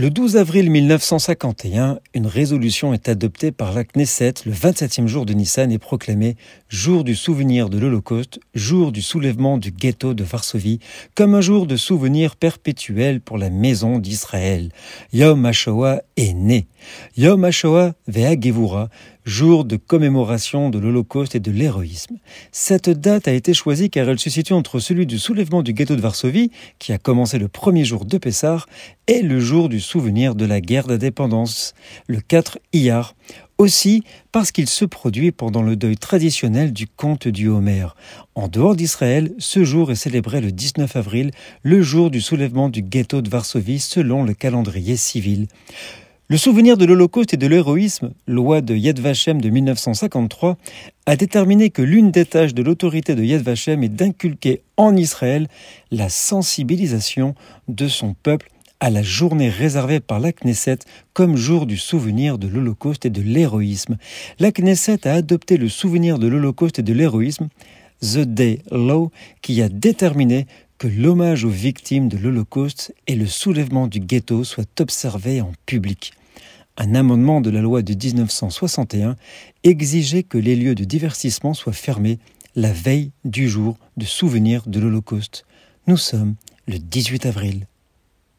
Le 12 avril 1951, une résolution est adoptée par la Knesset le 27e jour de Nissan et proclamée jour du souvenir de l'Holocauste, jour du soulèvement du ghetto de Varsovie, comme un jour de souvenir perpétuel pour la maison d'Israël. Yom HaShoah est né. Yom HaShoah Ve'agevura, jour de commémoration de l'Holocauste et de l'héroïsme. Cette date a été choisie car elle se situe entre celui du soulèvement du ghetto de Varsovie, qui a commencé le premier jour de Pessah, et le jour du souvenir de la guerre d'indépendance, le 4 Iyar. Aussi parce qu'il se produit pendant le deuil traditionnel du comte du Homer. En dehors d'Israël, ce jour est célébré le 19 avril, le jour du soulèvement du ghetto de Varsovie selon le calendrier civil. Le souvenir de l'Holocauste et de l'héroïsme, loi de Yad Vashem de 1953, a déterminé que l'une des tâches de l'autorité de Yad Vashem est d'inculquer en Israël la sensibilisation de son peuple à la journée réservée par la Knesset comme jour du souvenir de l'Holocauste et de l'héroïsme. La Knesset a adopté le souvenir de l'Holocauste et de l'héroïsme, The Day Law, qui a déterminé que l'hommage aux victimes de l'Holocauste et le soulèvement du ghetto soient observés en public. Un amendement de la loi de 1961 exigeait que les lieux de divertissement soient fermés la veille du jour de souvenir de l'Holocauste. Nous sommes le 18 avril